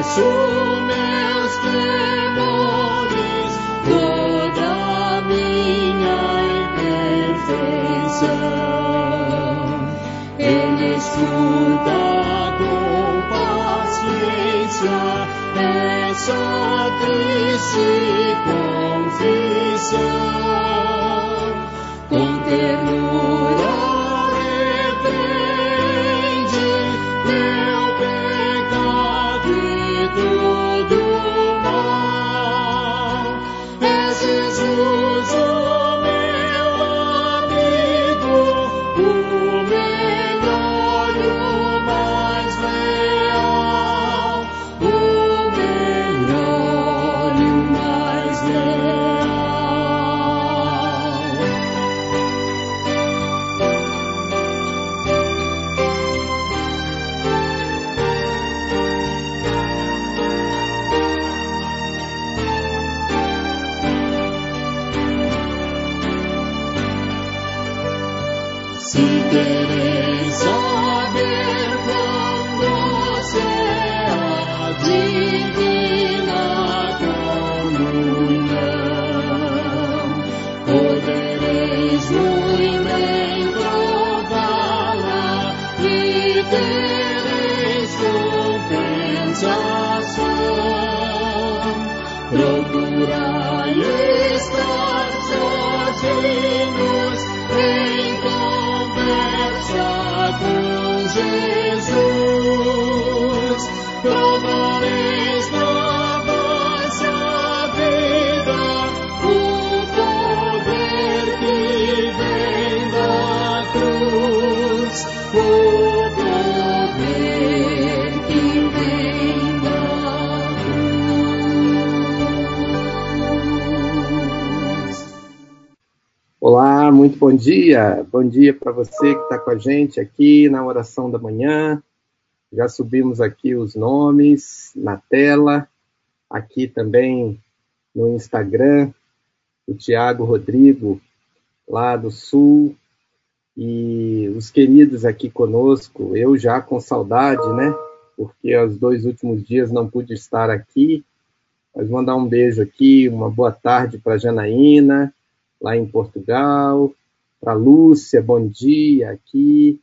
venço meus temores, toda minha imperfeição. em estudo com paciência essa triste confissão. Bom dia. Bom dia para você que está com a gente aqui na oração da manhã. Já subimos aqui os nomes na tela, aqui também no Instagram, o Tiago Rodrigo, lá do Sul, e os queridos aqui conosco, eu já com saudade, né? Porque os dois últimos dias não pude estar aqui, mas mandar um beijo aqui, uma boa tarde para Janaína, lá em Portugal, para Lúcia, bom dia aqui,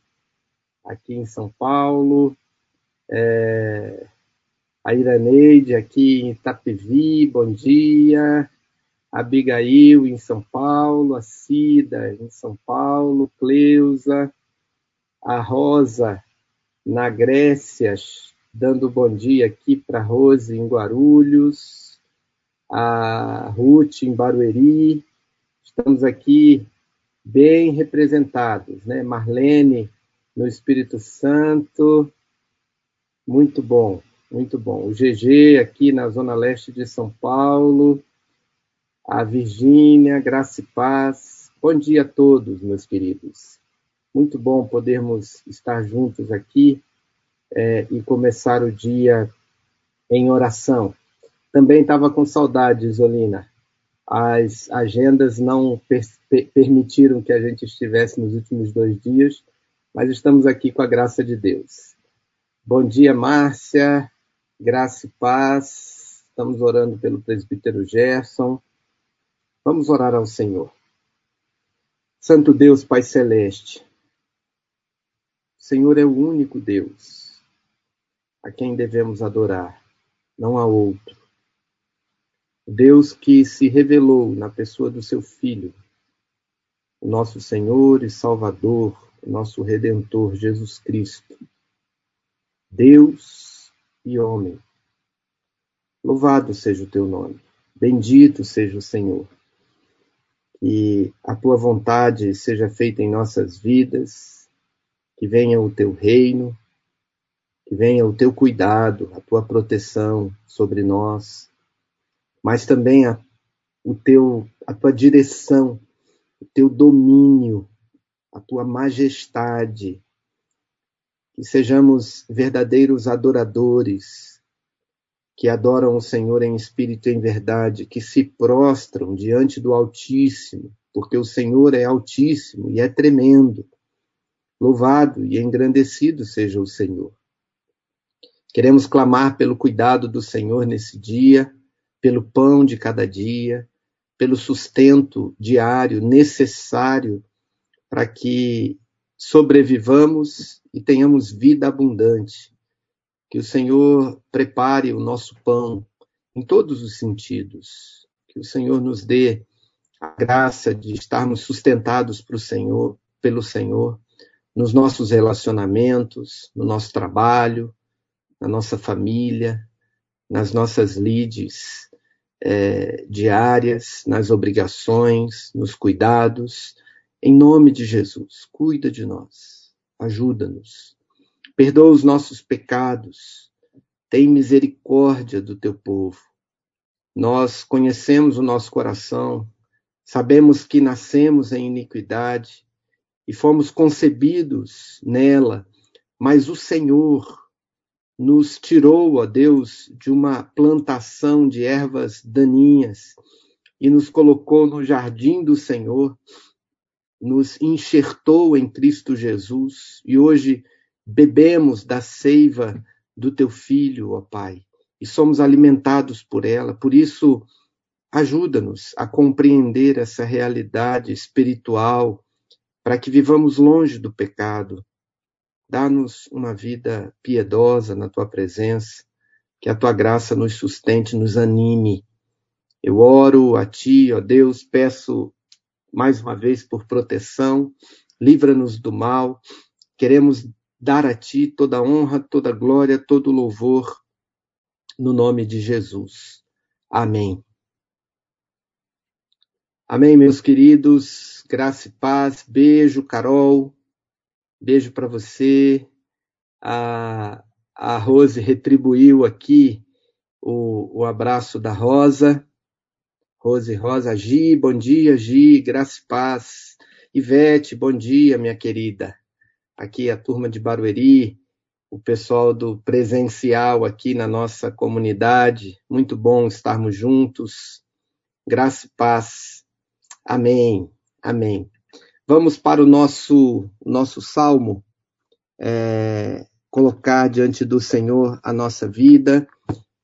aqui em São Paulo. É, a Iraneide aqui em Itapevi, bom dia. Abigail em São Paulo, a Cida em São Paulo, Cleusa, a Rosa na Grécia, dando bom dia aqui para Rose em Guarulhos, a Ruth em Barueri. Estamos aqui bem representados, né? Marlene no Espírito Santo, Muito bom, muito bom. O GG aqui na Zona Leste de São Paulo, a Virgínia, Graça e Paz. Bom dia a todos, meus queridos. Muito bom podermos estar juntos aqui é, e começar o dia em oração. Também estava com saudades, Olina. As agendas não per permitiram que a gente estivesse nos últimos dois dias, mas estamos aqui com a graça de Deus. Bom dia, Márcia. Graça e paz. Estamos orando pelo presbítero Gerson. Vamos orar ao Senhor. Santo Deus, Pai Celeste, o Senhor é o único Deus a quem devemos adorar, não há outro. Deus que se revelou na pessoa do seu Filho, o nosso Senhor e Salvador, o nosso Redentor Jesus Cristo. Deus e homem. Louvado seja o teu nome, bendito seja o Senhor. Que a tua vontade seja feita em nossas vidas, que venha o teu reino, que venha o teu cuidado, a tua proteção sobre nós mas também a, o teu, a tua direção, o teu domínio, a tua majestade. Que sejamos verdadeiros adoradores, que adoram o Senhor em espírito e em verdade, que se prostram diante do Altíssimo, porque o Senhor é Altíssimo e é tremendo. Louvado e engrandecido seja o Senhor. Queremos clamar pelo cuidado do Senhor nesse dia pelo pão de cada dia, pelo sustento diário necessário para que sobrevivamos e tenhamos vida abundante. Que o Senhor prepare o nosso pão em todos os sentidos. Que o Senhor nos dê a graça de estarmos sustentados para Senhor, pelo Senhor, nos nossos relacionamentos, no nosso trabalho, na nossa família, nas nossas lides, é, diárias, nas obrigações, nos cuidados. Em nome de Jesus, cuida de nós, ajuda-nos, perdoa os nossos pecados, tem misericórdia do teu povo. Nós conhecemos o nosso coração, sabemos que nascemos em iniquidade e fomos concebidos nela, mas o Senhor nos tirou, ó Deus, de uma plantação de ervas daninhas e nos colocou no jardim do Senhor, nos enxertou em Cristo Jesus e hoje bebemos da seiva do teu filho, ó Pai, e somos alimentados por ela. Por isso, ajuda-nos a compreender essa realidade espiritual para que vivamos longe do pecado Dá-nos uma vida piedosa na tua presença, que a tua graça nos sustente, nos anime. Eu oro a ti, ó Deus, peço mais uma vez por proteção, livra-nos do mal. Queremos dar a ti toda honra, toda glória, todo louvor, no nome de Jesus. Amém. Amém, meus queridos. Graça e paz. Beijo, Carol. Beijo para você. A, a Rose retribuiu aqui o, o abraço da Rosa. Rose Rosa, Gi, bom dia, Gi, graça e paz. Ivete, bom dia, minha querida. Aqui a turma de Barueri, o pessoal do presencial aqui na nossa comunidade. Muito bom estarmos juntos. Graça e paz. Amém. Amém. Vamos para o nosso, nosso salmo, é, colocar diante do Senhor a nossa vida,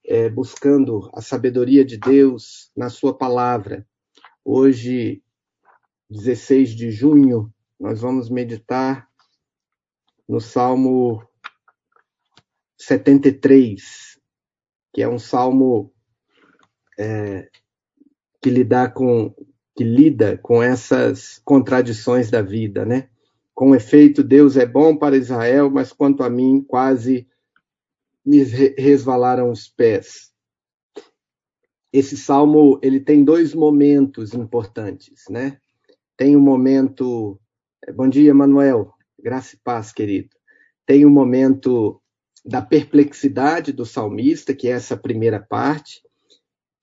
é, buscando a sabedoria de Deus na Sua palavra. Hoje, 16 de junho, nós vamos meditar no Salmo 73, que é um salmo é, que lidar com que lida com essas contradições da vida, né? Com efeito, Deus é bom para Israel, mas quanto a mim, quase me resvalaram os pés. Esse salmo, ele tem dois momentos importantes, né? Tem um momento, bom dia, Manuel, graça e paz, querido. Tem um momento da perplexidade do salmista, que é essa primeira parte,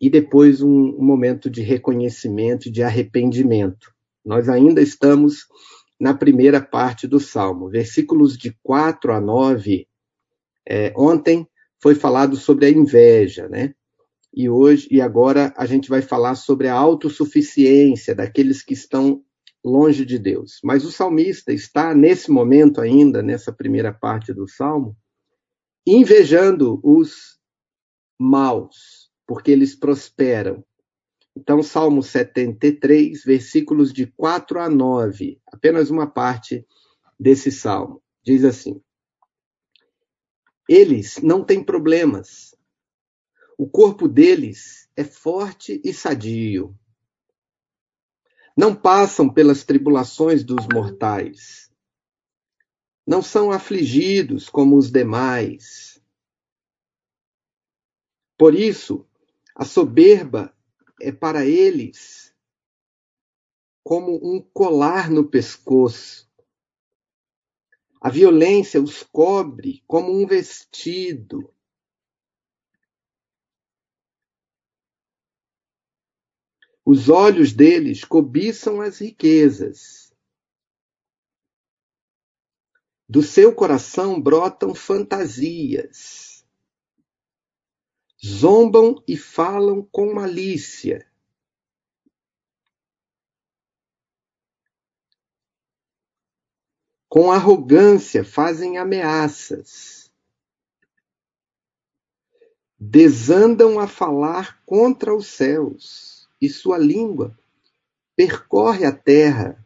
e depois um, um momento de reconhecimento e de arrependimento. Nós ainda estamos na primeira parte do salmo, versículos de 4 a 9. É, ontem foi falado sobre a inveja, né? E hoje e agora a gente vai falar sobre a autossuficiência daqueles que estão longe de Deus. Mas o salmista está nesse momento ainda, nessa primeira parte do salmo, invejando os maus, porque eles prosperam. Então, Salmo 73, versículos de 4 a 9, apenas uma parte desse salmo, diz assim: Eles não têm problemas. O corpo deles é forte e sadio. Não passam pelas tribulações dos mortais não são afligidos como os demais. Por isso, a soberba é para eles como um colar no pescoço. A violência os cobre como um vestido. Os olhos deles cobiçam as riquezas. Do seu coração brotam fantasias. Zombam e falam com malícia. Com arrogância fazem ameaças. Desandam a falar contra os céus, e sua língua percorre a terra.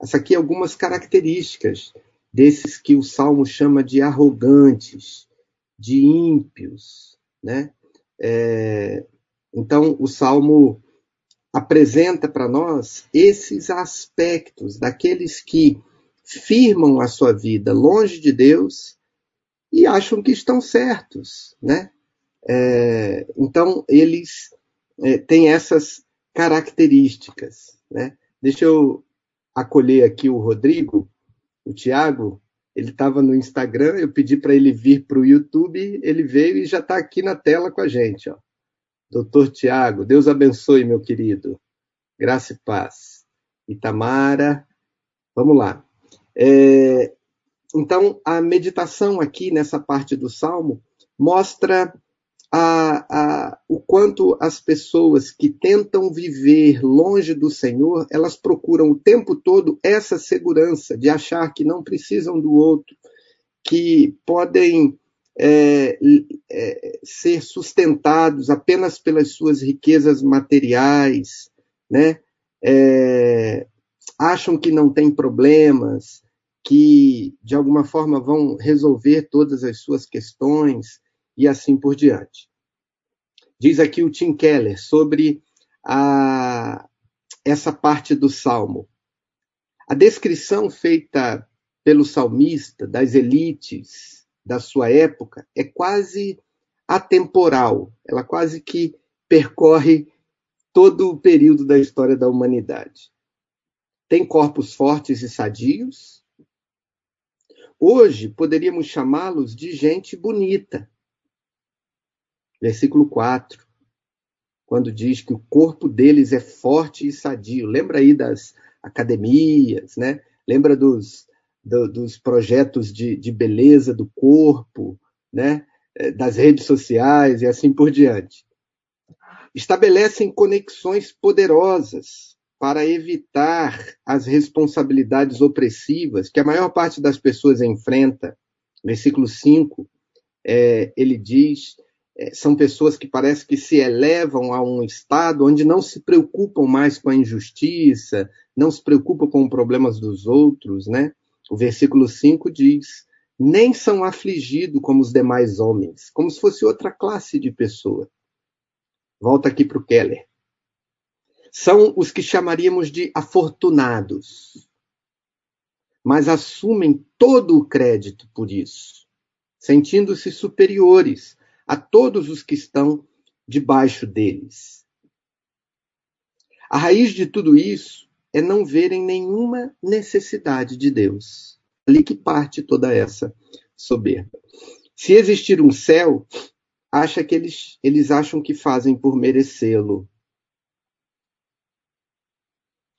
Essa aqui é algumas características desses que o Salmo chama de arrogantes, de ímpios, né? É, então, o Salmo apresenta para nós esses aspectos daqueles que firmam a sua vida longe de Deus e acham que estão certos, né? É, então, eles é, têm essas características, né? Deixa eu acolher aqui o Rodrigo, o Tiago, ele estava no Instagram, eu pedi para ele vir para o YouTube, ele veio e já está aqui na tela com a gente. Ó. Doutor Tiago, Deus abençoe, meu querido. Graça e paz. Itamara, vamos lá. É, então, a meditação aqui nessa parte do Salmo mostra a, a, o quanto as pessoas que tentam viver longe do Senhor, elas procuram o tempo todo essa segurança de achar que não precisam do outro, que podem é, é, ser sustentados apenas pelas suas riquezas materiais, né? É, acham que não tem problemas, que de alguma forma vão resolver todas as suas questões e assim por diante. Diz aqui o Tim Keller sobre a, essa parte do salmo. A descrição feita pelo salmista das elites da sua época é quase atemporal, ela quase que percorre todo o período da história da humanidade. Tem corpos fortes e sadios. Hoje poderíamos chamá-los de gente bonita, versículo 4, quando diz que o corpo deles é forte e sadio. Lembra aí das academias, né? Lembra dos, do, dos projetos de, de beleza do corpo, né? Eh, das redes sociais e assim por diante. Estabelecem conexões poderosas para evitar as responsabilidades opressivas que a maior parte das pessoas enfrenta. Versículo 5, é, ele diz são pessoas que parece que se elevam a um estado onde não se preocupam mais com a injustiça, não se preocupam com os problemas dos outros, né? O versículo 5 diz: nem são afligidos como os demais homens, como se fosse outra classe de pessoa. Volta aqui para o Keller. São os que chamaríamos de afortunados, mas assumem todo o crédito por isso, sentindo-se superiores a todos os que estão debaixo deles. A raiz de tudo isso é não verem nenhuma necessidade de Deus. Ali que parte toda essa soberba. Se existir um céu, acha que eles, eles acham que fazem por merecê-lo.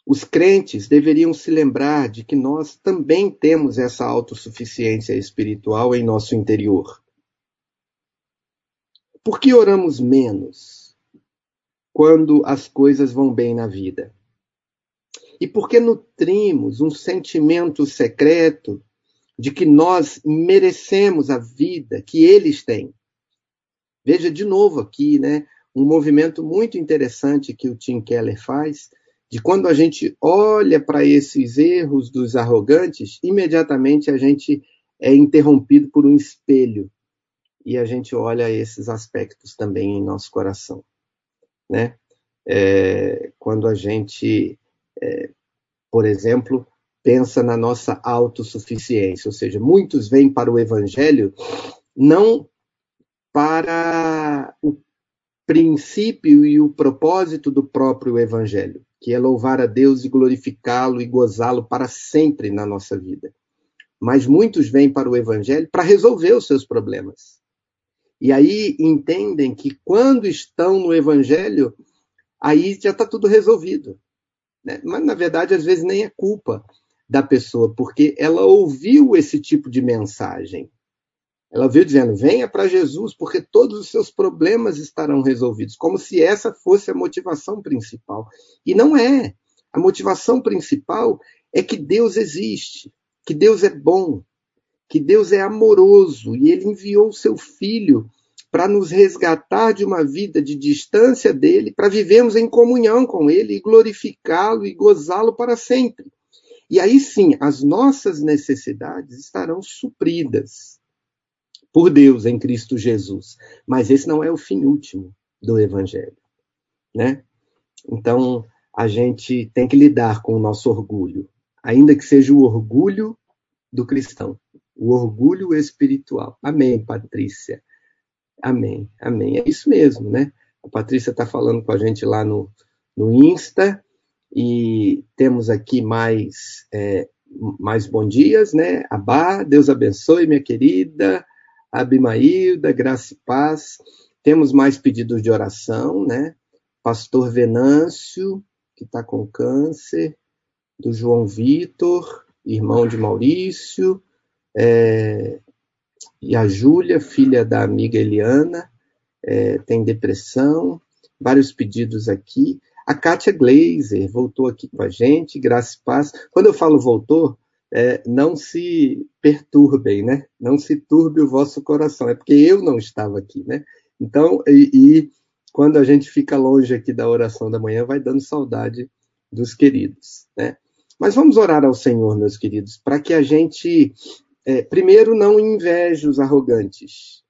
Os crentes deveriam se lembrar de que nós também temos essa autossuficiência espiritual em nosso interior. Por que oramos menos quando as coisas vão bem na vida? E por que nutrimos um sentimento secreto de que nós merecemos a vida que eles têm? Veja de novo aqui, né, um movimento muito interessante que o Tim Keller faz, de quando a gente olha para esses erros dos arrogantes, imediatamente a gente é interrompido por um espelho e a gente olha esses aspectos também em nosso coração, né? É, quando a gente, é, por exemplo, pensa na nossa autossuficiência, ou seja, muitos vêm para o Evangelho não para o princípio e o propósito do próprio Evangelho, que é louvar a Deus e glorificá-lo e gozá-lo para sempre na nossa vida. Mas muitos vêm para o Evangelho para resolver os seus problemas. E aí entendem que quando estão no Evangelho, aí já está tudo resolvido. Né? Mas, na verdade, às vezes nem é culpa da pessoa, porque ela ouviu esse tipo de mensagem. Ela veio dizendo: venha para Jesus, porque todos os seus problemas estarão resolvidos, como se essa fosse a motivação principal. E não é. A motivação principal é que Deus existe, que Deus é bom, que Deus é amoroso e ele enviou o seu filho para nos resgatar de uma vida de distância dele, para vivermos em comunhão com ele e glorificá-lo e gozá-lo para sempre. E aí sim, as nossas necessidades estarão supridas por Deus em Cristo Jesus. Mas esse não é o fim último do evangelho, né? Então, a gente tem que lidar com o nosso orgulho, ainda que seja o orgulho do cristão o orgulho espiritual. Amém, Patrícia. Amém, amém. É isso mesmo, né? A Patrícia está falando com a gente lá no, no Insta e temos aqui mais, é, mais bom dias, né? Abá, Deus abençoe, minha querida. Abimailda, graça e paz. Temos mais pedidos de oração, né? Pastor Venâncio, que está com câncer, do João Vitor, irmão de Maurício, é, e a Júlia, filha da amiga Eliana, é, tem depressão, vários pedidos aqui. A Kátia Glazer voltou aqui com a gente, graça e paz. Quando eu falo voltou, é, não se perturbem, né? Não se turbe o vosso coração, é porque eu não estava aqui, né? Então, e, e quando a gente fica longe aqui da oração da manhã, vai dando saudade dos queridos, né? Mas vamos orar ao Senhor, meus queridos, para que a gente é, primeiro, não inveje os arrogantes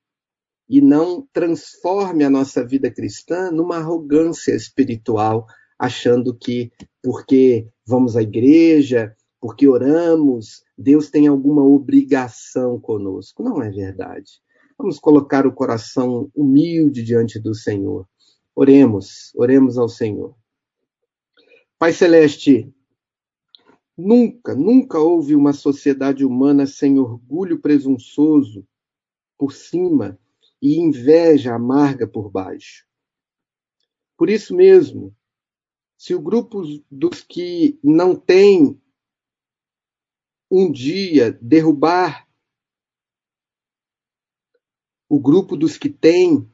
e não transforme a nossa vida cristã numa arrogância espiritual, achando que porque vamos à igreja, porque oramos, Deus tem alguma obrigação conosco. Não é verdade. Vamos colocar o coração humilde diante do Senhor. Oremos, oremos ao Senhor. Pai Celeste, Nunca, nunca houve uma sociedade humana sem orgulho presunçoso por cima e inveja amarga por baixo. Por isso mesmo, se o grupo dos que não têm um dia derrubar o grupo dos que têm,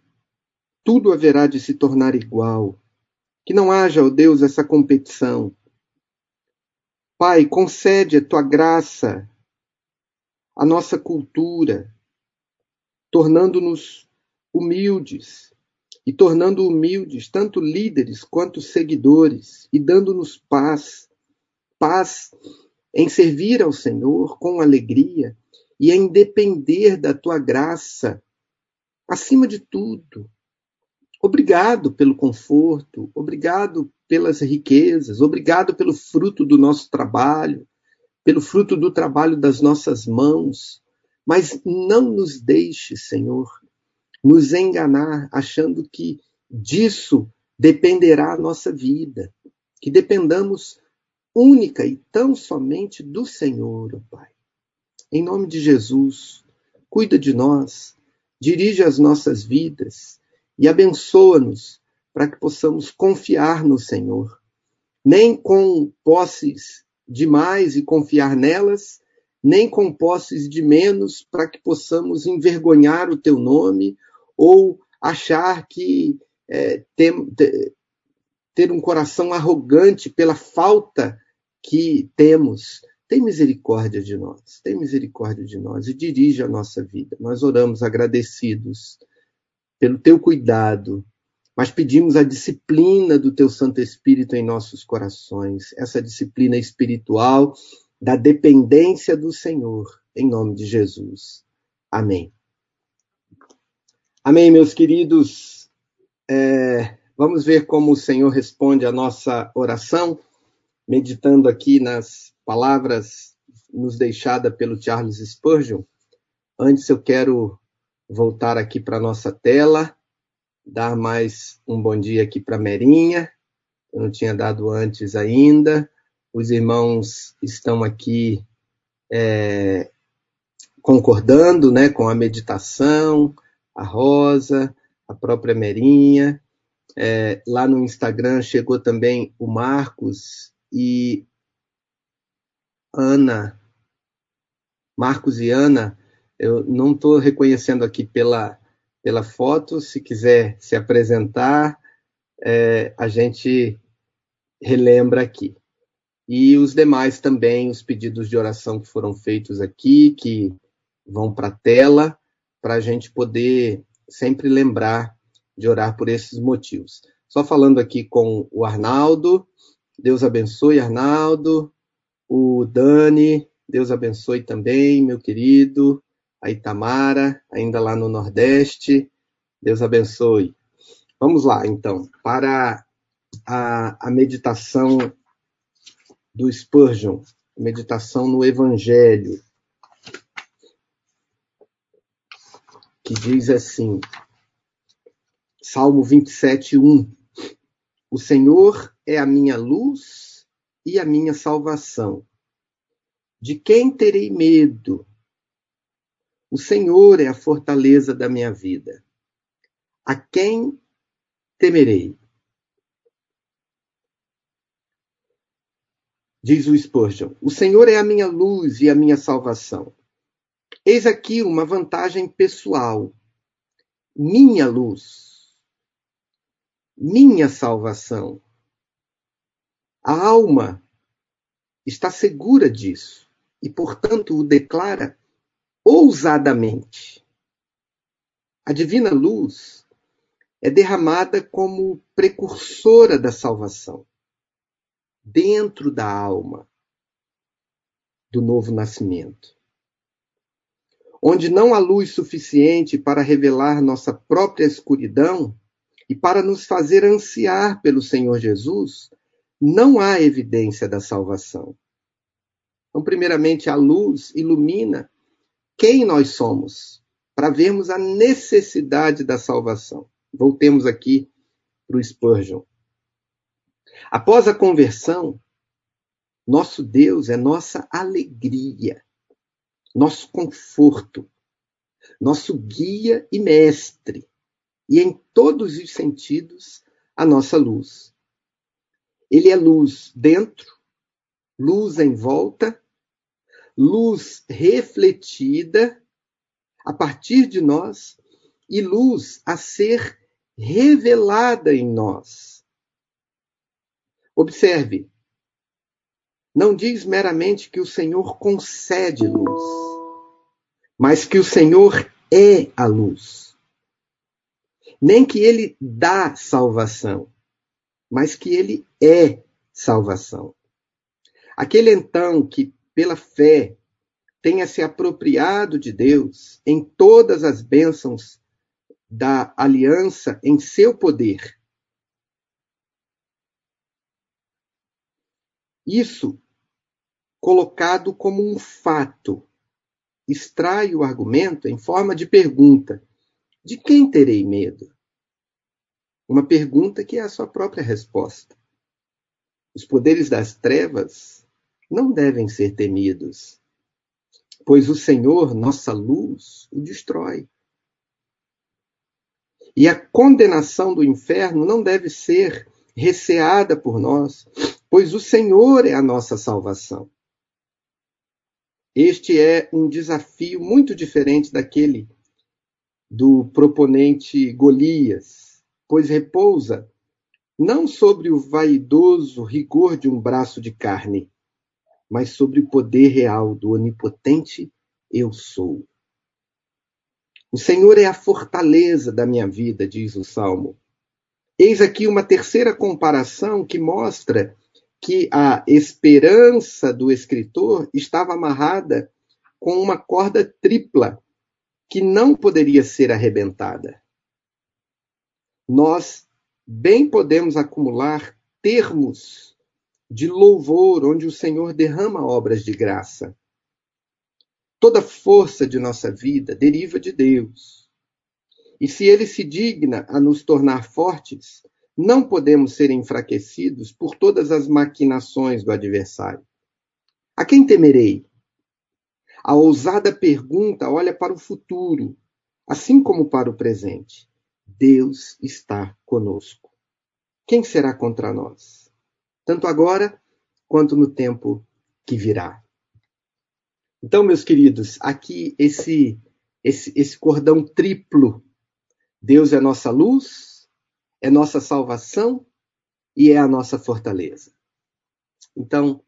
tudo haverá de se tornar igual. Que não haja, ó oh Deus, essa competição Pai, concede a tua graça à nossa cultura, tornando-nos humildes e tornando humildes tanto líderes quanto seguidores e dando-nos paz, paz em servir ao Senhor com alegria e em depender da tua graça acima de tudo. Obrigado pelo conforto, obrigado pelas riquezas, obrigado pelo fruto do nosso trabalho, pelo fruto do trabalho das nossas mãos. Mas não nos deixe, Senhor, nos enganar achando que disso dependerá a nossa vida, que dependamos única e tão somente do Senhor, oh Pai. Em nome de Jesus, cuida de nós, dirige as nossas vidas e abençoa-nos para que possamos confiar no Senhor. Nem com posses de mais e confiar nelas, nem com posses de menos para que possamos envergonhar o teu nome ou achar que é, ter um coração arrogante pela falta que temos. Tem misericórdia de nós, tem misericórdia de nós e dirige a nossa vida. Nós oramos agradecidos pelo teu cuidado, mas pedimos a disciplina do teu Santo Espírito em nossos corações, essa disciplina espiritual da dependência do Senhor, em nome de Jesus. Amém. Amém, meus queridos. É, vamos ver como o Senhor responde a nossa oração, meditando aqui nas palavras nos deixadas pelo Charles Spurgeon. Antes, eu quero voltar aqui para a nossa tela, dar mais um bom dia aqui para Merinha, eu não tinha dado antes ainda os irmãos estão aqui é, concordando né, com a meditação, a Rosa, a própria Merinha. É, lá no Instagram chegou também o Marcos e Ana. Marcos e Ana, eu não estou reconhecendo aqui pela, pela foto, se quiser se apresentar, é, a gente relembra aqui e os demais também, os pedidos de oração que foram feitos aqui, que vão para a tela, para a gente poder sempre lembrar de orar por esses motivos. Só falando aqui com o Arnaldo, Deus abençoe, Arnaldo, o Dani, Deus abençoe também, meu querido, a Itamara, ainda lá no Nordeste, Deus abençoe. Vamos lá, então, para a, a meditação do Spurgeon, Meditação no Evangelho, que diz assim, Salmo 27, 1. O Senhor é a minha luz e a minha salvação. De quem terei medo? O Senhor é a fortaleza da minha vida. A quem temerei? diz o Spurgeon. O Senhor é a minha luz e a minha salvação. Eis aqui uma vantagem pessoal. Minha luz, minha salvação. A alma está segura disso e, portanto, o declara ousadamente. A divina luz é derramada como precursora da salvação dentro da alma do novo nascimento. Onde não há luz suficiente para revelar nossa própria escuridão e para nos fazer ansiar pelo Senhor Jesus, não há evidência da salvação. Então, primeiramente, a luz ilumina quem nós somos, para vermos a necessidade da salvação. Voltemos aqui para o Spurgeon. Após a conversão, nosso Deus é nossa alegria, nosso conforto, nosso guia e mestre, e em todos os sentidos, a nossa luz. Ele é luz dentro, luz em volta, luz refletida a partir de nós e luz a ser revelada em nós. Observe, não diz meramente que o Senhor concede luz, mas que o Senhor é a luz. Nem que ele dá salvação, mas que ele é salvação. Aquele então que, pela fé, tenha se apropriado de Deus em todas as bênçãos da aliança em seu poder, Isso, colocado como um fato, extrai o argumento em forma de pergunta: de quem terei medo? Uma pergunta que é a sua própria resposta. Os poderes das trevas não devem ser temidos. pois o Senhor, nossa luz, o destrói. E a condenação do inferno não deve ser receada por nós, pois o Senhor é a nossa salvação. Este é um desafio muito diferente daquele do proponente Golias, pois repousa não sobre o vaidoso rigor de um braço de carne, mas sobre o poder real do onipotente eu sou. O Senhor é a fortaleza da minha vida, diz o Salmo. Eis aqui uma terceira comparação que mostra que a esperança do escritor estava amarrada com uma corda tripla que não poderia ser arrebentada. Nós bem podemos acumular termos de louvor onde o Senhor derrama obras de graça. Toda força de nossa vida deriva de Deus. E se Ele se digna a nos tornar fortes, não podemos ser enfraquecidos por todas as maquinações do adversário. A quem temerei? A ousada pergunta olha para o futuro, assim como para o presente. Deus está conosco. Quem será contra nós? Tanto agora quanto no tempo que virá. Então, meus queridos, aqui esse, esse, esse cordão triplo. Deus é nossa luz, é nossa salvação e é a nossa fortaleza. Então,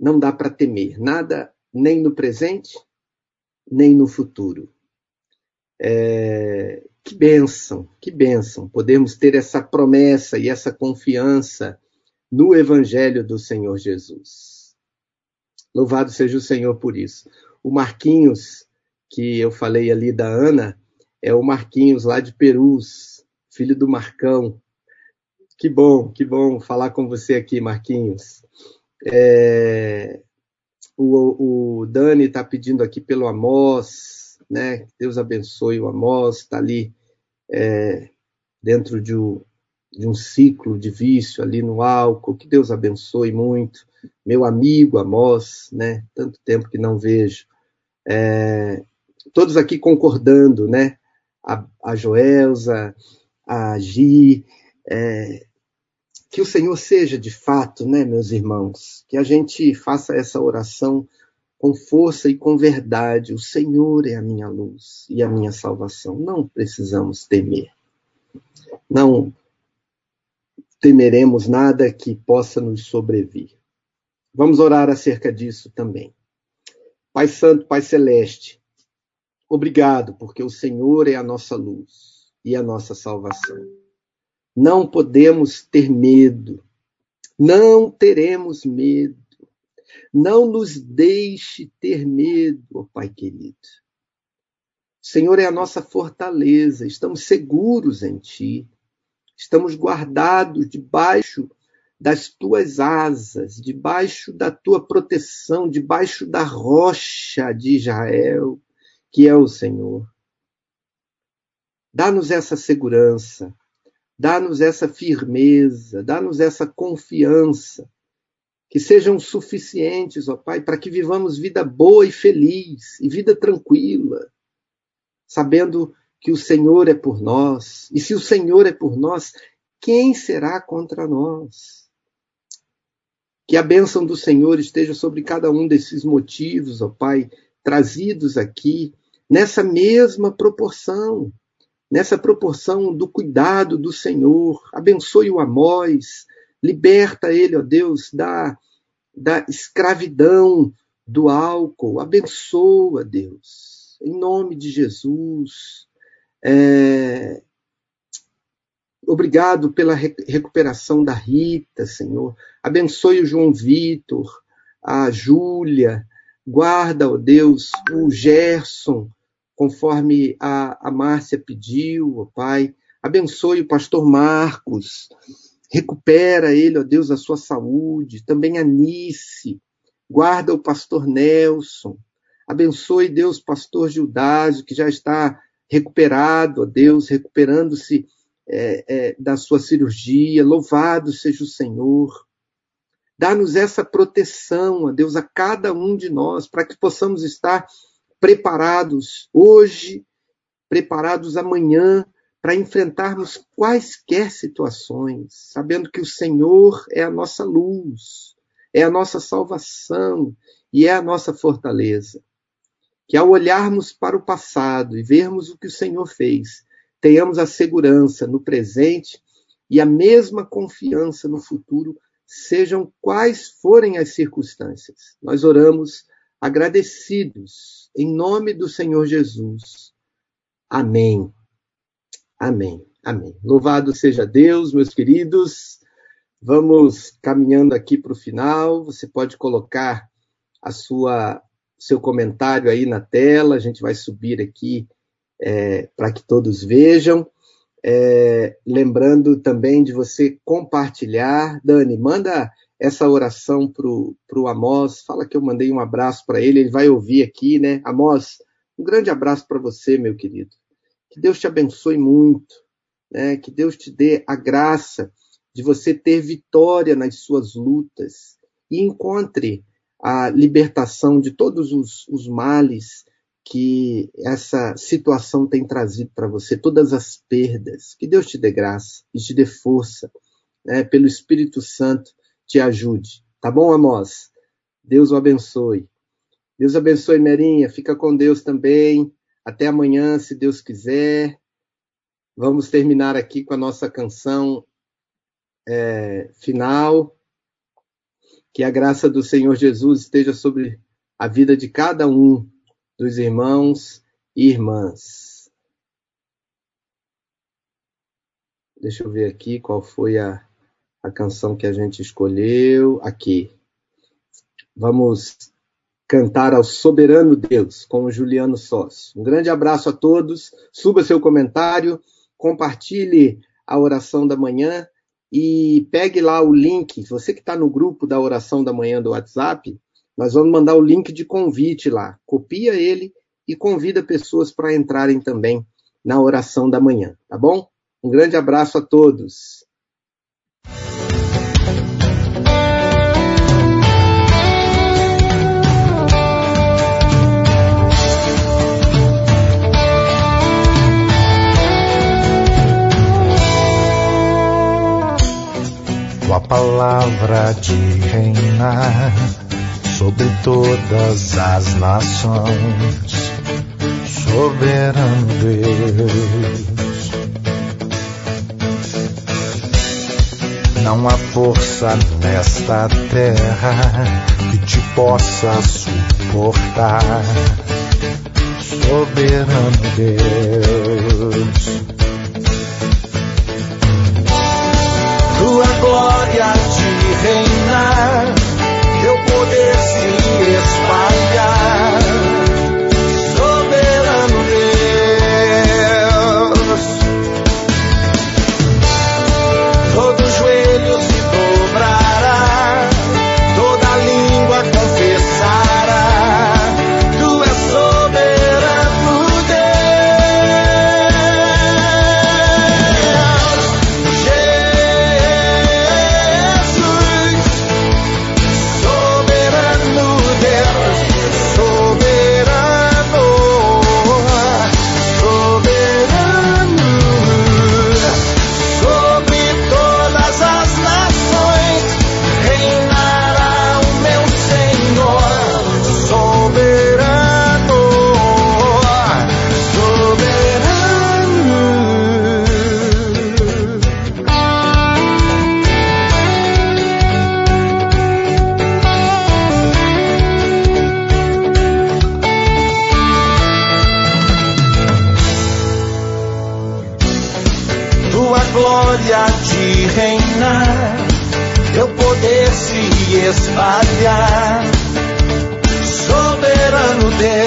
não dá para temer nada, nem no presente, nem no futuro. É, que bênção, que bênção podemos ter essa promessa e essa confiança no Evangelho do Senhor Jesus. Louvado seja o Senhor por isso. O Marquinhos, que eu falei ali da Ana, é o Marquinhos lá de Perus, filho do Marcão. Que bom, que bom falar com você aqui, Marquinhos. É, o, o, Dani está pedindo aqui pelo Amós, né? Deus abençoe o Amós, está ali é, dentro de de um ciclo de vício ali no álcool. Que Deus abençoe muito meu amigo Amós, né? Tanto tempo que não vejo. É, todos aqui concordando, né? A, a Joelza, a Gi, é, que o Senhor seja de fato, né, meus irmãos, que a gente faça essa oração com força e com verdade. O Senhor é a minha luz e a minha salvação. Não precisamos temer. Não temeremos nada que possa nos sobrevir. Vamos orar acerca disso também. Pai Santo, Pai Celeste, obrigado, porque o Senhor é a nossa luz e a nossa salvação. Não podemos ter medo, não teremos medo. Não nos deixe ter medo, oh Pai querido. O Senhor é a nossa fortaleza, estamos seguros em Ti, estamos guardados debaixo das tuas asas, debaixo da tua proteção, debaixo da rocha de Israel, que é o Senhor. Dá-nos essa segurança, dá-nos essa firmeza, dá-nos essa confiança, que sejam suficientes, ó Pai, para que vivamos vida boa e feliz, e vida tranquila, sabendo que o Senhor é por nós, e se o Senhor é por nós, quem será contra nós? Que a bênção do Senhor esteja sobre cada um desses motivos, ó Pai, trazidos aqui, nessa mesma proporção, nessa proporção do cuidado do Senhor. Abençoe o Amós, liberta ele, ó Deus, da, da escravidão do álcool. Abençoa, Deus, em nome de Jesus. É, Obrigado pela recuperação da Rita, Senhor. Abençoe o João Vitor, a Júlia. Guarda, ó oh Deus, o Gerson, conforme a, a Márcia pediu, ó oh Pai. Abençoe o pastor Marcos. Recupera ele, ó oh Deus, a sua saúde. Também a Nice. Guarda o pastor Nelson. Abençoe, Deus, pastor Gildásio, que já está recuperado, ó Deus, recuperando-se é, é, da sua cirurgia. Louvado seja o Senhor. Dá-nos essa proteção, a Deus, a cada um de nós, para que possamos estar preparados hoje, preparados amanhã para enfrentarmos quaisquer situações, sabendo que o Senhor é a nossa luz, é a nossa salvação e é a nossa fortaleza. Que ao olharmos para o passado e vermos o que o Senhor fez, tenhamos a segurança no presente e a mesma confiança no futuro, sejam quais forem as circunstâncias. Nós oramos agradecidos em nome do Senhor Jesus. Amém. Amém. Amém. Louvado seja Deus, meus queridos. Vamos caminhando aqui para o final. Você pode colocar a sua seu comentário aí na tela. A gente vai subir aqui é, para que todos vejam. É, lembrando também de você compartilhar. Dani, manda essa oração para o Amós. Fala que eu mandei um abraço para ele, ele vai ouvir aqui, né? Amós, um grande abraço para você, meu querido. Que Deus te abençoe muito, né? que Deus te dê a graça de você ter vitória nas suas lutas e encontre a libertação de todos os, os males que essa situação tem trazido para você, todas as perdas. Que Deus te dê graça e te dê força, né, pelo Espírito Santo, te ajude. Tá bom, Amós? Deus o abençoe. Deus abençoe, Merinha. Fica com Deus também. Até amanhã, se Deus quiser. Vamos terminar aqui com a nossa canção é, final. Que a graça do Senhor Jesus esteja sobre a vida de cada um dos irmãos e irmãs. Deixa eu ver aqui qual foi a, a canção que a gente escolheu. Aqui. Vamos cantar ao soberano Deus com o Juliano Sócio. Um grande abraço a todos. Suba seu comentário, compartilhe a oração da manhã e pegue lá o link. Você que está no grupo da oração da manhã do WhatsApp, nós vamos mandar o link de convite lá. Copia ele e convida pessoas para entrarem também na oração da manhã, tá bom? Um grande abraço a todos. Tua palavra de reinar sobre todas as nações, soberano Deus. Não há força nesta terra que te possa suportar, soberano Deus. Tua glória de reinar teu poder se espalhar. Espalhar. Soberano Deus,